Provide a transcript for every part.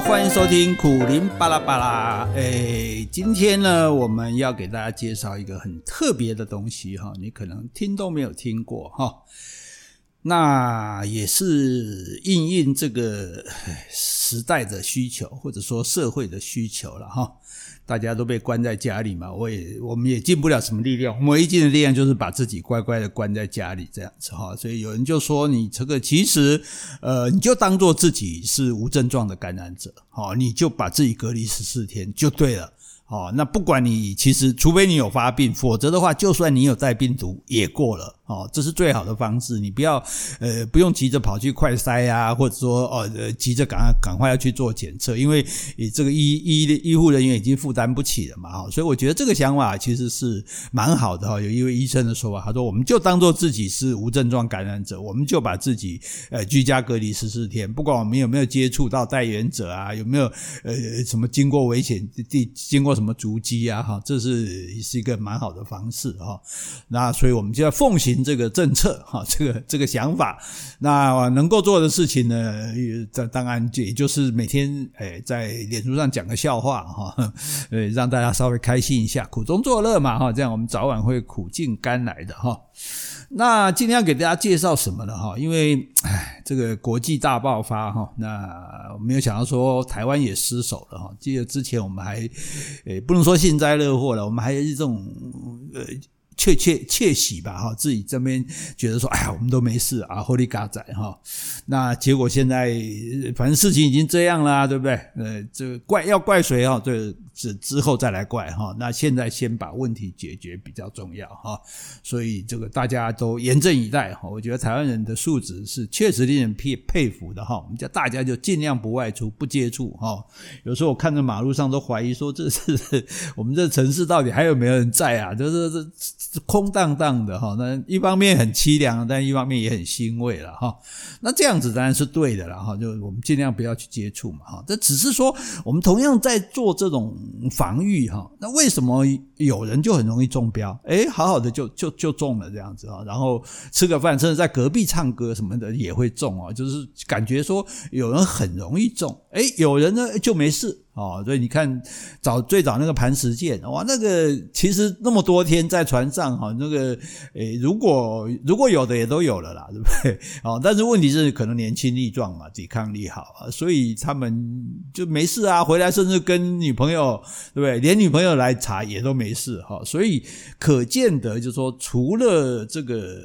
欢迎收听苦苓巴拉巴拉。哎，今天呢，我们要给大家介绍一个很特别的东西哈，你可能听都没有听过哈。那也是应应这个时代的需求，或者说社会的需求了哈。大家都被关在家里嘛，我也我们也尽不了什么力量，唯一尽的力量就是把自己乖乖的关在家里这样子哈。所以有人就说，你这个其实呃，你就当做自己是无症状的感染者，好，你就把自己隔离十四天就对了。哦，那不管你其实，除非你有发病，否则的话，就算你有带病毒也过了。哦，这是最好的方式。你不要呃，不用急着跑去快筛啊，或者说哦，呃，急着赶赶快要去做检测，因为你这个医医医护人员已经负担不起了嘛。哈，所以我觉得这个想法其实是蛮好的哈。有一位医生的说法，他说：“我们就当做自己是无症状感染者，我们就把自己呃居家隔离十四天，不管我们有没有接触到带源者啊，有没有呃什么经过危险地经过什么。”什么足迹啊？哈，这是是一个蛮好的方式哈。那所以我们就要奉行这个政策哈，这个这个想法。那能够做的事情呢，这当然也就是每天诶在脸书上讲个笑话哈，呃，让大家稍微开心一下，苦中作乐嘛哈，这样我们早晚会苦尽甘来的哈。那今天要给大家介绍什么呢？哈，因为哎，这个国际大爆发哈，那我没有想到说台湾也失守了哈。记得之前我们还，诶，不能说幸灾乐祸了，我们还是这种呃。窃窃窃喜吧，哈，自己这边觉得说，哎呀，我们都没事啊，好哩嘎仔哈。那结果现在，反正事情已经这样了，对不对？呃，这怪要怪谁啊？对是之后再来怪哈。那现在先把问题解决比较重要哈。所以这个大家都严阵以待哈。我觉得台湾人的素质是确实令人佩佩服的哈。我们叫大家就尽量不外出、不接触哈。有时候我看着马路上都怀疑说，这是 我们这城市到底还有没有人在啊？就是这。空荡荡的哈，那一方面很凄凉，但一方面也很欣慰了哈。那这样子当然是对的了哈，就我们尽量不要去接触嘛哈。这只是说我们同样在做这种防御哈。那为什么有人就很容易中标？哎，好好的就就就中了这样子啊。然后吃个饭，甚至在隔壁唱歌什么的也会中啊。就是感觉说有人很容易中，哎，有人呢就没事。哦，所以你看，早最早那个磐石舰，哇，那个其实那么多天在船上，哈，那个诶，如果如果有的也都有了啦，对不对？哦，但是问题是可能年轻力壮嘛，抵抗力好，所以他们就没事啊，回来甚至跟女朋友，对不对？连女朋友来查也都没事哈，所以可见得就是说，除了这个，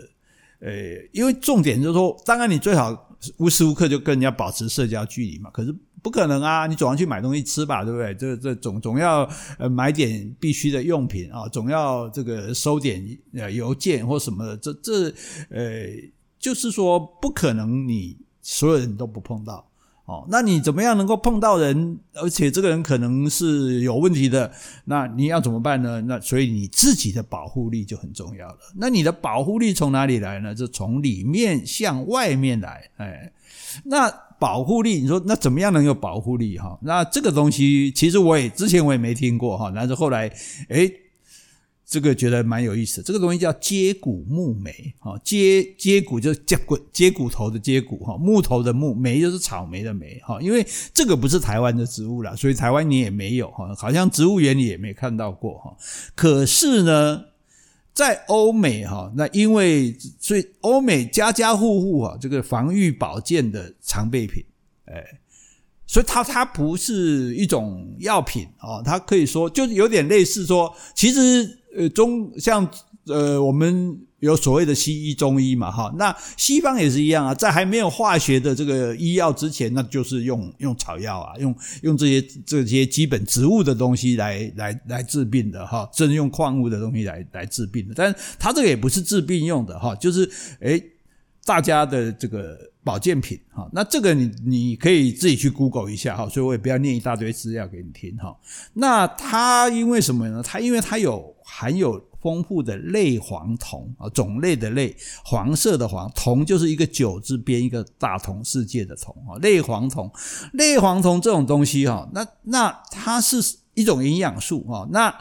诶，因为重点就是说，当然你最好无时无刻就跟人家保持社交距离嘛，可是。不可能啊！你总要去买东西吃吧，对不对？这这总总要呃买点必须的用品啊，总要这个收点呃邮件或什么的。这这呃，就是说不可能你所有人都不碰到哦。那你怎么样能够碰到人？而且这个人可能是有问题的，那你要怎么办呢？那所以你自己的保护力就很重要了。那你的保护力从哪里来呢？就从里面向外面来。哎，那。保护力，你说那怎么样能有保护力哈？那这个东西其实我也之前我也没听过哈，但是后来诶，这个觉得蛮有意思。这个东西叫接骨木莓哈，接接骨就是接骨接骨头的接骨哈，木头的木，莓就是草莓的莓哈。因为这个不是台湾的植物啦，所以台湾你也没有哈，好像植物园里也没看到过哈。可是呢。在欧美哈，那因为所以欧美家家户户啊，这个防御保健的常备品，哎，所以它它不是一种药品哦，它可以说就有点类似说，其实呃中像呃我们。有所谓的西医、中医嘛，哈，那西方也是一样啊，在还没有化学的这个医药之前，那就是用用草药啊，用用这些这些基本植物的东西来来来治病的哈，甚至用矿物的东西来来治病的，但是它这个也不是治病用的哈，就是诶大家的这个保健品哈，那这个你你可以自己去 Google 一下哈，所以我也不要念一大堆资料给你听哈。那它因为什么呢？它因为它有含有。丰富的类黄酮啊，种类的类，黄色的黄，酮就是一个九字边一个大同世界的同啊，类黄酮，类黄酮这种东西哈，那那它是一种营养素哈，那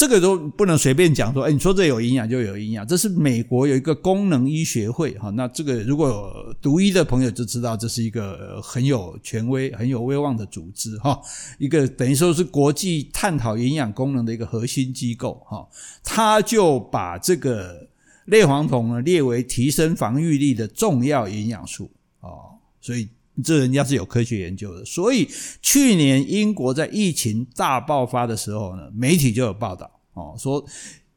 这个都不能随便讲说，哎，你说这有营养就有营养，这是美国有一个功能医学会哈，那这个如果读医的朋友就知道，这是一个很有权威、很有威望的组织哈，一个等于说是国际探讨营养功能的一个核心机构哈，他就把这个类黄酮呢列为提升防御力的重要营养素哦，所以这人家是有科学研究的，所以去年英国在疫情大爆发的时候呢，媒体就有报道。哦，说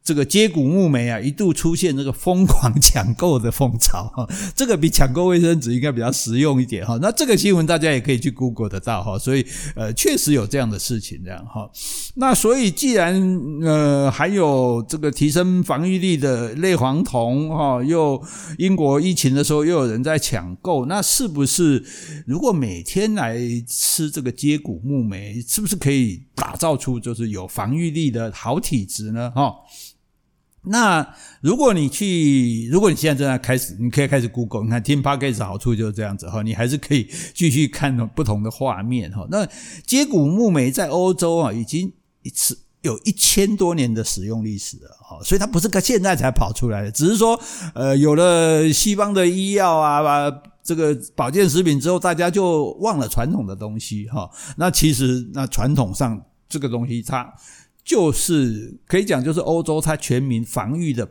这个接骨木莓啊，一度出现这个疯狂抢购的风潮哈，这个比抢购卫生纸应该比较实用一点哈。那这个新闻大家也可以去 Google 得到哈，所以呃，确实有这样的事情这样哈。那所以既然呃还有这个提升防御力的类黄酮哈，又英国疫情的时候又有人在抢购，那是不是如果每天来吃这个接骨木莓，是不是可以打造出就是有防御力的好体质呢？哈。那如果你去，如果你现在正在开始，你可以开始 Google，你看听 Podcast 好处就是这样子哈，你还是可以继续看不同的画面哈。那接骨木莓在欧洲啊，已经一次有一千多年的使用历史了哈，所以它不是个现在才跑出来的，只是说呃有了西方的医药啊，这个保健食品之后，大家就忘了传统的东西哈。那其实那传统上这个东西它。就是可以讲，就是欧洲它全民防御的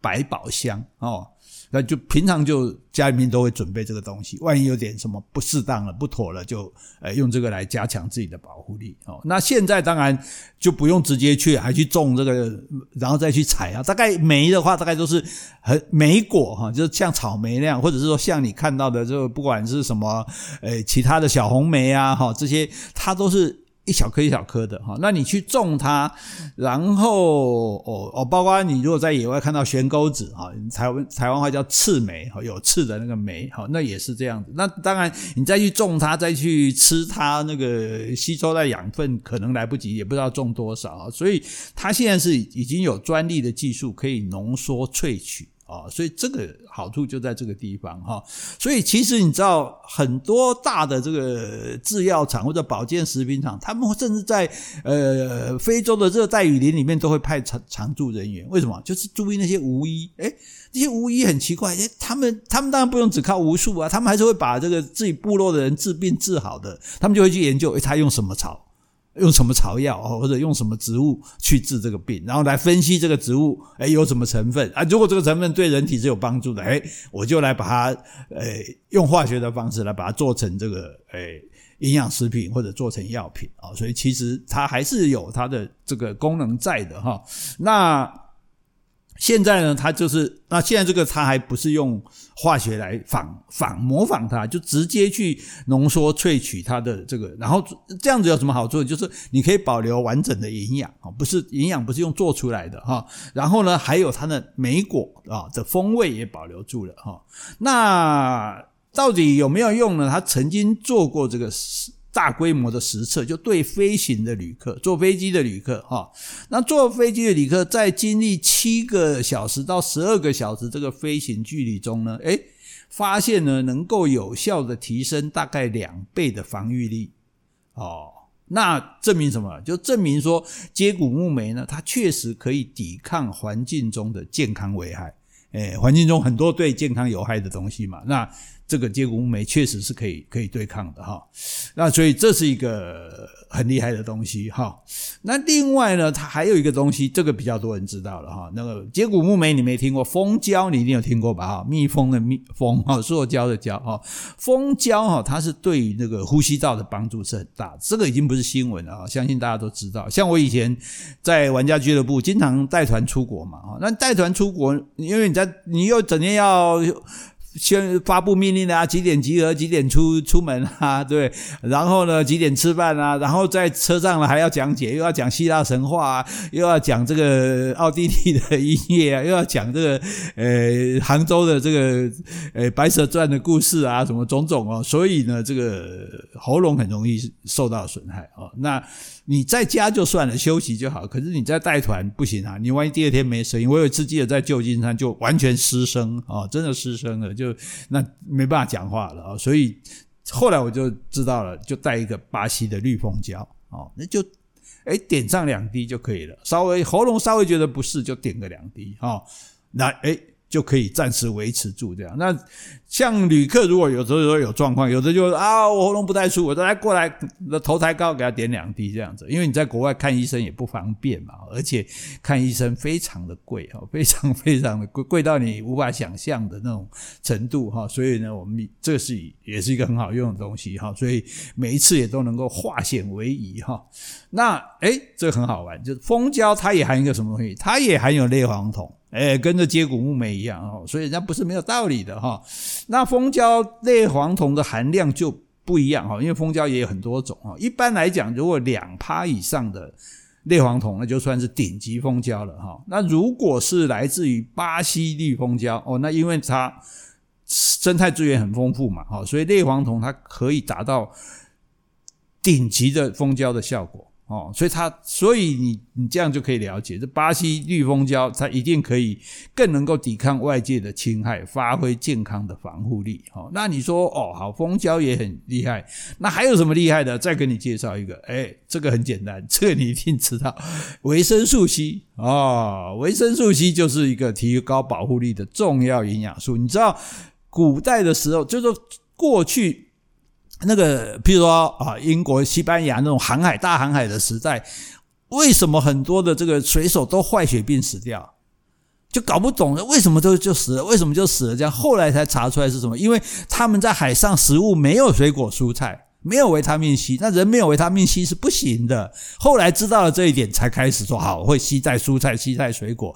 百宝箱哦，那就平常就家里面都会准备这个东西，万一有点什么不适当了、不妥了，就呃用这个来加强自己的保护力哦。那现在当然就不用直接去，还去种这个，然后再去采啊。大概莓的话，大概都是很莓果哈，就是像草莓那样，或者是说像你看到的，就不管是什么呃其他的小红莓啊哈，这些它都是。一小颗一小颗的哈，那你去种它，然后哦哦，包括你如果在野外看到悬钩子哈，台湾台湾话叫刺梅哈，有刺的那个梅哈，那也是这样子。那当然，你再去种它，再去吃它，那个吸收的养分可能来不及，也不知道种多少。所以它现在是已经有专利的技术可以浓缩萃取。啊、所以这个好处就在这个地方哈。所以其实你知道，很多大的这个制药厂或者保健食品厂，他们甚至在呃非洲的热带雨林里面都会派常常驻人员。为什么？就是注意那些巫医。诶，这些巫医很奇怪，哎，他们他们当然不用只靠巫术啊，他们还是会把这个自己部落的人治病治好的。他们就会去研究，诶，他用什么草？用什么草药或者用什么植物去治这个病，然后来分析这个植物，哎有什么成分啊？如果这个成分对人体是有帮助的，哎我就来把它，哎用化学的方式来把它做成这个，哎营养食品或者做成药品啊。所以其实它还是有它的这个功能在的哈。那。现在呢，它就是那现在这个它还不是用化学来仿仿模仿它，就直接去浓缩萃取它的这个，然后这样子有什么好处？就是你可以保留完整的营养啊，不是营养不是用做出来的哈。然后呢，还有它的莓果啊的风味也保留住了哈。那到底有没有用呢？他曾经做过这个。大规模的实测，就对飞行的旅客，坐飞机的旅客，哈，那坐飞机的旅客在经历七个小时到十二个小时这个飞行距离中呢，诶，发现呢能够有效的提升大概两倍的防御力，哦，那证明什么？就证明说接骨木莓呢，它确实可以抵抗环境中的健康危害，诶，环境中很多对健康有害的东西嘛，那。这个接骨木莓确实是可以可以对抗的哈，那所以这是一个很厉害的东西哈。那另外呢，它还有一个东西，这个比较多人知道了哈。那个接骨木莓你没听过，蜂胶你一定有听过吧？哈，蜜蜂的蜜蜂哈，塑胶的胶哈，蜂胶哈，它是对于那个呼吸道的帮助是很大。这个已经不是新闻了啊，相信大家都知道。像我以前在玩家俱乐部经常带团出国嘛，哈，那带团出国，因为你在你又整天要。先发布命令啊，几点集合，几点出出门啊，对，然后呢，几点吃饭啊，然后在车上呢还要讲解，又要讲希腊神话啊，又要讲这个奥地利的音乐啊，又要讲这个呃杭州的这个呃白蛇传的故事啊，什么种种哦，所以呢，这个喉咙很容易受到损害哦，那。你在家就算了，休息就好。可是你在带团不行啊！你万一第二天没声音，我有一次记得在旧金山就完全失声啊，真的失声了，就那没办法讲话了啊。所以后来我就知道了，就带一个巴西的绿蜂胶哦，那就哎，点上两滴就可以了。稍微喉咙稍微觉得不适，就点个两滴哈。那哎。就可以暂时维持住这样。那像旅客如果有时候有状况，有的就啊，我喉咙不太舒服，我再过来，头抬高给他点两滴这样子。因为你在国外看医生也不方便嘛，而且看医生非常的贵哈，非常非常的贵，贵到你无法想象的那种程度哈。所以呢，我们这是也是一个很好用的东西哈。所以每一次也都能够化险为夷哈。那诶，这个很好玩，就是蜂胶它也含一个什么东西？它也含有类黄酮。哎，跟着接骨木莓一样哦，所以人家不是没有道理的哈。那蜂胶类黄酮的含量就不一样哈，因为蜂胶也有很多种哈。一般来讲，如果两趴以上的类黄酮，那就算是顶级蜂胶了哈。那如果是来自于巴西绿蜂胶哦，那因为它生态资源很丰富嘛哈，所以类黄酮它可以达到顶级的蜂胶的效果。哦，所以它，所以你你这样就可以了解，这巴西绿蜂胶它一定可以更能够抵抗外界的侵害，发挥健康的防护力。哦，那你说哦，好，蜂胶也很厉害，那还有什么厉害的？再给你介绍一个，哎，这个很简单，这个你一定知道，维生素 C 哦，维生素 C 就是一个提高保护力的重要营养素。你知道，古代的时候，就是过去。那个，譬如说啊，英国、西班牙那种航海、大航海的时代，为什么很多的这个水手都坏血病死掉？就搞不懂，为什么就就死了？为什么就死了？这样后来才查出来是什么？因为他们在海上食物没有水果蔬菜。没有维他命 C，那人没有维他命 C 是不行的。后来知道了这一点，才开始说好会携带蔬菜、携带水果。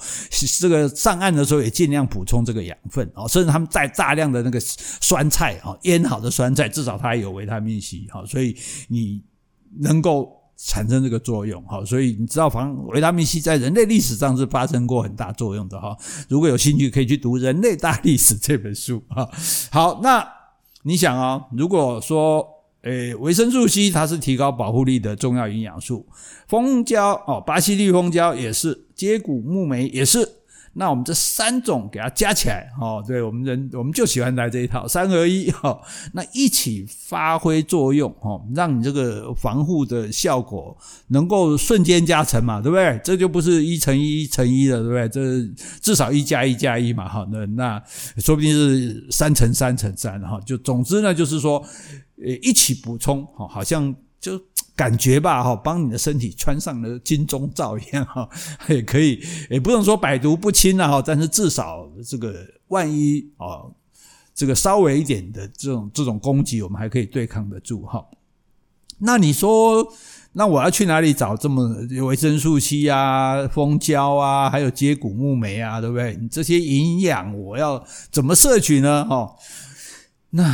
这个上岸的时候也尽量补充这个养分哦，甚至他们带大量的那个酸菜啊，腌好的酸菜，至少它有维他命 C 哈，所以你能够产生这个作用哈。所以你知道，防维他命 C 在人类历史上是发生过很大作用的哈。如果有兴趣，可以去读《人类大历史》这本书哈。好，那你想啊，如果说。诶，维生素 C 它是提高保护力的重要营养素，蜂胶哦，巴西绿蜂胶也是，接骨木莓也是。那我们这三种给它加起来哦，对我们人我们就喜欢来这一套三合一哈，那一起发挥作用哦，让你这个防护的效果能够瞬间加成嘛，对不对？这就不是一乘一乘一了，对不对？这至少一加一加一嘛，哈，那那说不定是三乘三乘三哈，就总之呢，就是说。呃，一起补充，哈，好像就感觉吧，哈，帮你的身体穿上了金钟罩一样，哈，也可以，也不能说百毒不侵了，哈，但是至少这个万一啊，这个稍微一点的这种这种攻击，我们还可以对抗得住，哈。那你说，那我要去哪里找这么维生素 C 啊、蜂胶啊，还有接骨木莓啊，对不对？你这些营养我要怎么摄取呢？哈。那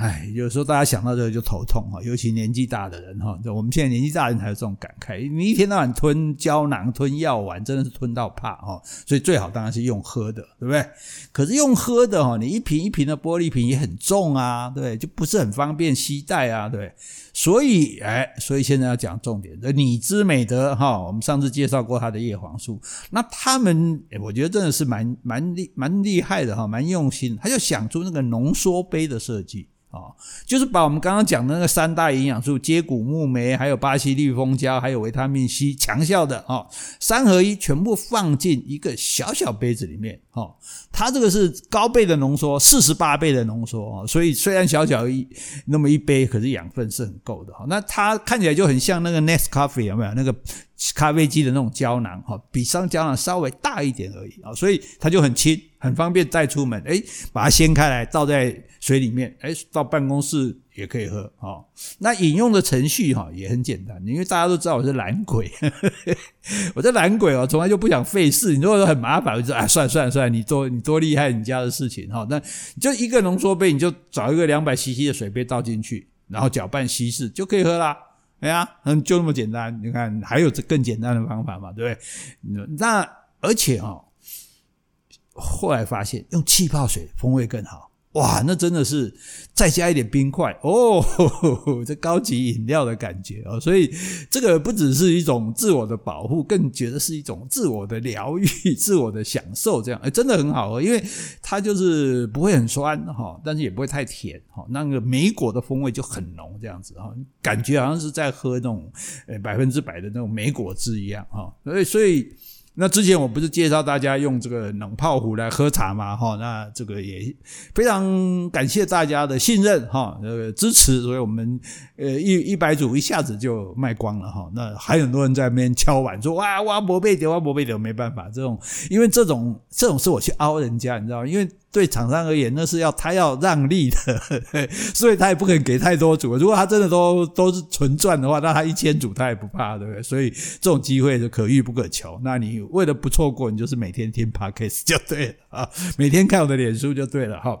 唉，有时候大家想到这个就头痛哈，尤其年纪大的人哈，我们现在年纪大的人才有这种感慨，你一天到晚吞胶囊、吞药丸，真的是吞到怕哈，所以最好当然是用喝的，对不对？可是用喝的哈，你一瓶一瓶的玻璃瓶也很重啊，对，就不是很方便携带啊，对。所以，哎，所以现在要讲重点，这拟姿美德哈，我们上次介绍过它的叶黄素，那他们，我觉得真的是蛮蛮厉蛮厉害的哈，蛮用心，他就想出那个浓缩杯的的设计。啊，就是把我们刚刚讲的那个三大营养素——接骨木莓，还有巴西绿蜂胶，还有维他命 C，强效的啊，三合一全部放进一个小小杯子里面。哦，它这个是高倍的浓缩，四十八倍的浓缩啊，所以虽然小小一那么一杯，可是养分是很够的哈。那它看起来就很像那个 Nescafe 有没有？那个咖啡机的那种胶囊哈，比上胶囊稍微大一点而已啊，所以它就很轻，很方便带出门。诶，把它掀开来倒在。水里面，哎，到办公室也可以喝啊。那饮用的程序哈也很简单，因为大家都知道我是懒鬼，我这懒鬼哦，从来就不想费事。你如果说很麻烦，我就说啊，算了算了算了，你多你多厉害，你家的事情哈。那就一个浓缩杯，你就找一个两百 CC 的水杯倒进去，然后搅拌稀释就可以喝啦。对呀，嗯，就那么简单。你看还有这更简单的方法嘛，对不对？那而且哦，后来发现用气泡水风味更好。哇，那真的是再加一点冰块哦呵呵，这高级饮料的感觉哦，所以这个不只是一种自我的保护，更觉得是一种自我的疗愈、自我的享受。这样，哎，真的很好喝，因为它就是不会很酸哈，但是也不会太甜哈，那个莓果的风味就很浓，这样子哈，感觉好像是在喝那种呃百分之百的那种莓果汁一样哈，所以所以。那之前我不是介绍大家用这个冷泡壶来喝茶嘛？哈，那这个也非常感谢大家的信任哈，呃支持，所以我们呃一一百组一下子就卖光了哈。那还有很多人在那边敲碗说哇挖博贝德挖博贝德，没办法，这种因为这种这种是我去凹人家，你知道？因为。对厂商而言，那是要他要让利的，所以他也不肯给太多组。如果他真的都都是纯赚的话，那他一千组他也不怕，对不对？所以这种机会就可遇不可求。那你为了不错过，你就是每天听 Podcast 就对了啊，每天看我的脸书就对了哈。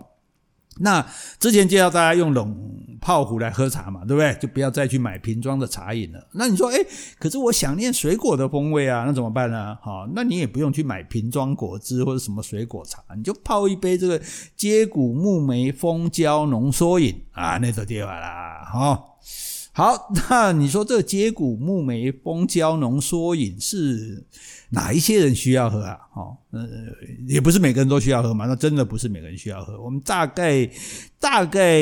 那之前介绍大家用冷泡壶来喝茶嘛，对不对？就不要再去买瓶装的茶饮了。那你说，哎，可是我想念水果的风味啊，那怎么办呢？好，那你也不用去买瓶装果汁或者什么水果茶，你就泡一杯这个接骨木莓蜂胶浓缩饮啊，那就对了啦，哈。好，那你说这接骨木莓蜂胶浓缩饮是哪一些人需要喝啊？哦，呃，也不是每个人都需要喝嘛，那真的不是每个人需要喝。我们大概大概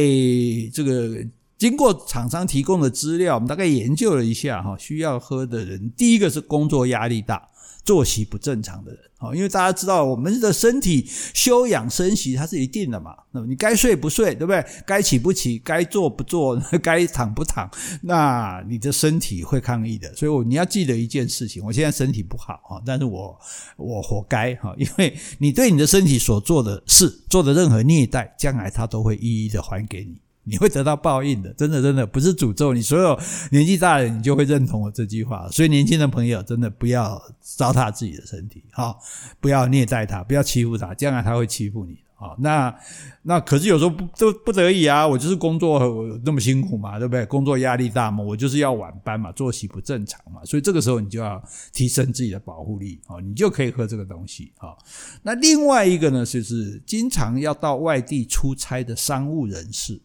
这个经过厂商提供的资料，我们大概研究了一下哈，需要喝的人，第一个是工作压力大。作息不正常的人，哦因为大家知道我们的身体休养生息它是一定的嘛，那么你该睡不睡，对不对？该起不起，该坐不坐，该躺不躺，那你的身体会抗议的。所以，我你要记得一件事情：我现在身体不好啊，但是我我活该哈，因为你对你的身体所做的事，做的任何虐待，将来它都会一一的还给你。你会得到报应的，真的，真的不是诅咒你。所有年纪大的人，你就会认同我这句话。所以，年轻的朋友真的不要糟蹋自己的身体，哈，不要虐待他，不要欺负他，将来他会欺负你的。啊，那那可是有时候不都不得已啊，我就是工作那么辛苦嘛，对不对？工作压力大嘛，我就是要晚班嘛，作息不正常嘛，所以这个时候你就要提升自己的保护力啊，你就可以喝这个东西啊。那另外一个呢，就是经常要到外地出差的商务人士。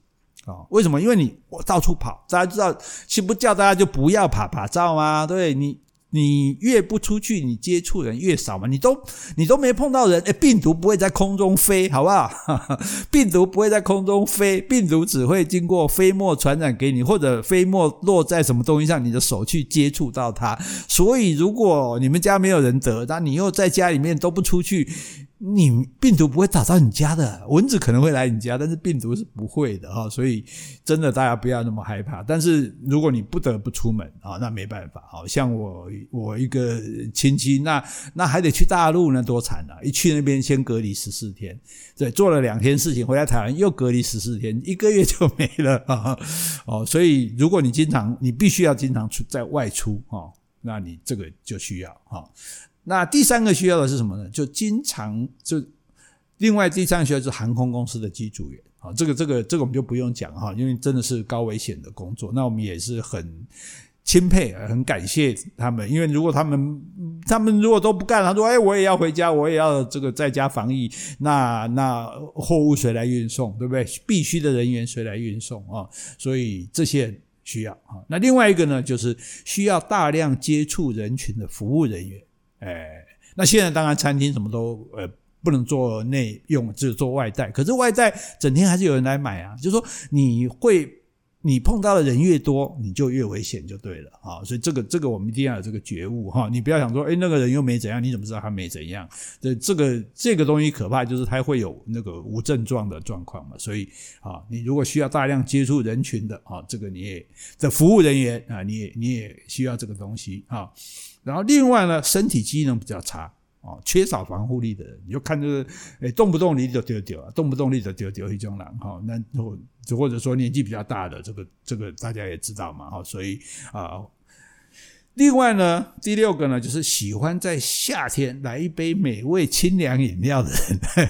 啊，为什么？因为你我到处跑，大家知道，岂不叫大家就不要趴趴走吗？对，你，你越不出去，你接触人越少嘛。你都你都没碰到人，诶，病毒不会在空中飞，好不好？病毒不会在空中飞，病毒只会经过飞沫传染给你，或者飞沫落在什么东西上，你的手去接触到它。所以，如果你们家没有人得，那你又在家里面都不出去。你病毒不会打到你家的，蚊子可能会来你家，但是病毒是不会的哈，所以真的大家不要那么害怕。但是如果你不得不出门啊，那没办法。像我我一个亲戚，那那还得去大陆呢，多惨啊！一去那边先隔离十四天，对，做了两天事情，回来台湾又隔离十四天，一个月就没了啊！哦，所以如果你经常，你必须要经常出在外出，那你这个就需要。那第三个需要的是什么呢？就经常就另外第三个需要是航空公司的机组员啊，这个这个这个我们就不用讲哈，因为真的是高危险的工作。那我们也是很钦佩，很感谢他们，因为如果他们他们如果都不干，他说哎，我也要回家，我也要这个在家防疫，那那货物谁来运送，对不对？必须的人员谁来运送啊？所以这些需要啊。那另外一个呢，就是需要大量接触人群的服务人员。哎，那现在当然餐厅什么都呃不能做内用，只有做外带。可是外带整天还是有人来买啊，就是说你会你碰到的人越多，你就越危险，就对了啊。所以这个这个我们一定要有这个觉悟哈。你不要想说，哎，那个人又没怎样，你怎么知道他没怎样？这这个这个东西可怕，就是他会有那个无症状的状况嘛。所以啊，你如果需要大量接触人群的啊，这个你也的服务人员啊，你也你也需要这个东西啊。然后另外呢，身体机能比较差哦，缺少防护力的人，你就看这个，诶，动不动你就丢丢啊，动不动你就丢丢一种人哈，那或或者说年纪比较大的这个这个大家也知道嘛哈，所以啊。另外呢，第六个呢，就是喜欢在夏天来一杯美味清凉饮料的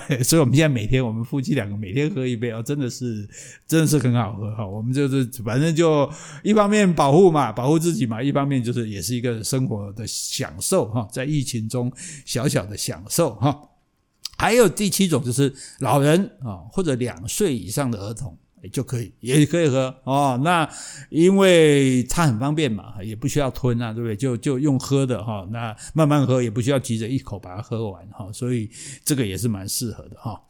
人，所以我们现在每天我们夫妻两个每天喝一杯哦，真的是真的是很好喝哈。我们就是反正就一方面保护嘛，保护自己嘛，一方面就是也是一个生活的享受哈，在疫情中小小的享受哈。还有第七种就是老人啊，或者两岁以上的儿童。就可以，也可以喝哦。那因为它很方便嘛，也不需要吞啊，对不对？就就用喝的哈。那慢慢喝，也不需要急着一口把它喝完哈。所以这个也是蛮适合的哈。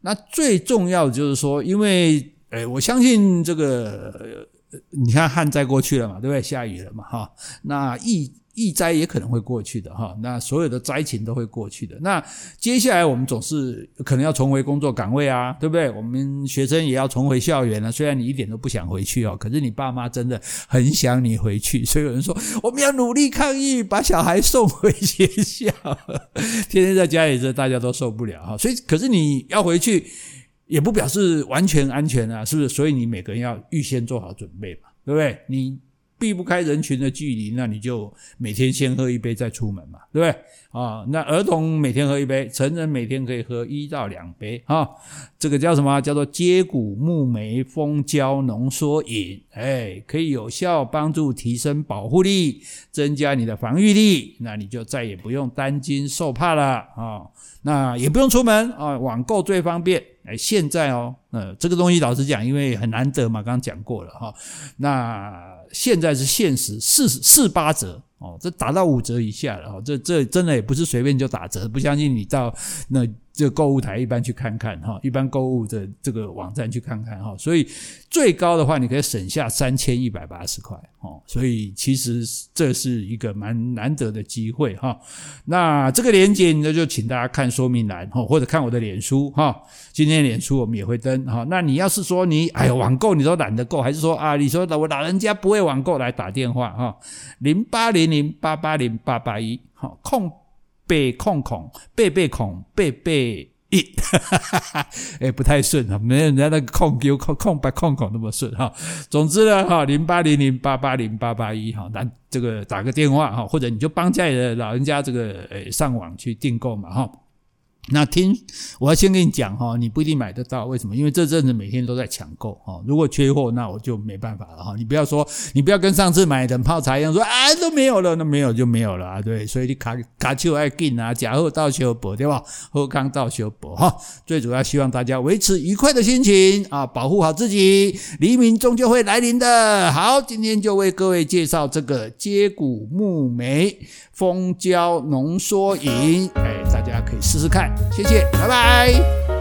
那最重要的就是说，因为诶，我相信这个，你看旱灾过去了嘛，对不对？下雨了嘛，哈。那疫。疫灾也可能会过去的哈，那所有的灾情都会过去的。那接下来我们总是可能要重回工作岗位啊，对不对？我们学生也要重回校园了。虽然你一点都不想回去哦，可是你爸妈真的很想你回去。所以有人说，我们要努力抗疫，把小孩送回学校。天天在家里，这大家都受不了哈。所以，可是你要回去，也不表示完全安全啊，是不是？所以你每个人要预先做好准备嘛，对不对？你。避不开人群的距离，那你就每天先喝一杯再出门嘛，对不对？啊，那儿童每天喝一杯，成人每天可以喝一到两杯啊。这个叫什么？叫做接骨木莓蜂胶浓缩饮，哎，可以有效帮助提升保护力，增加你的防御力，那你就再也不用担惊受怕了啊。那也不用出门啊，网购最方便。哎，现在哦，呃，这个东西老实讲，因为很难得嘛，刚刚讲过了哈。那现在是限时四四八折哦，这打到五折以下了哦，这这真的也不是随便就打折，不相信你到那。这购物台一般去看看哈，一般购物的这个网站去看看哈，所以最高的话你可以省下三千一百八十块哦，所以其实这是一个蛮难得的机会哈。那这个链接呢，就请大家看说明栏哈，或者看我的脸书哈。今天脸书我们也会登哈。那你要是说你哎呀网购你都懒得购，还是说啊你说我老人家不会网购来打电话哈，零八零零八八零八八一好空。背空空背背空背背一，哈哈哈哈哎，不太顺啊，没有人家那个空 Q 空空白空空那么顺哈。总之呢，哈，零八零零八八零八八一哈，那这个打个电话哈，或者你就帮家里的老人家这个诶上网去订购嘛哈。那听，我要先跟你讲哈，你不一定买得到，为什么？因为这阵子每天都在抢购哈，如果缺货，那我就没办法了哈。你不要说，你不要跟上次买冷泡茶一样说，啊都没有了，那没有就没有了啊，对。所以你卡卡丘爱进啊，假货到修补对吧？后康到修补哈。最主要希望大家维持愉快的心情啊，保护好自己，黎明终究会来临的。好，今天就为各位介绍这个接骨木莓蜂胶浓缩饮，哎，大家可以试试看。谢谢，拜拜。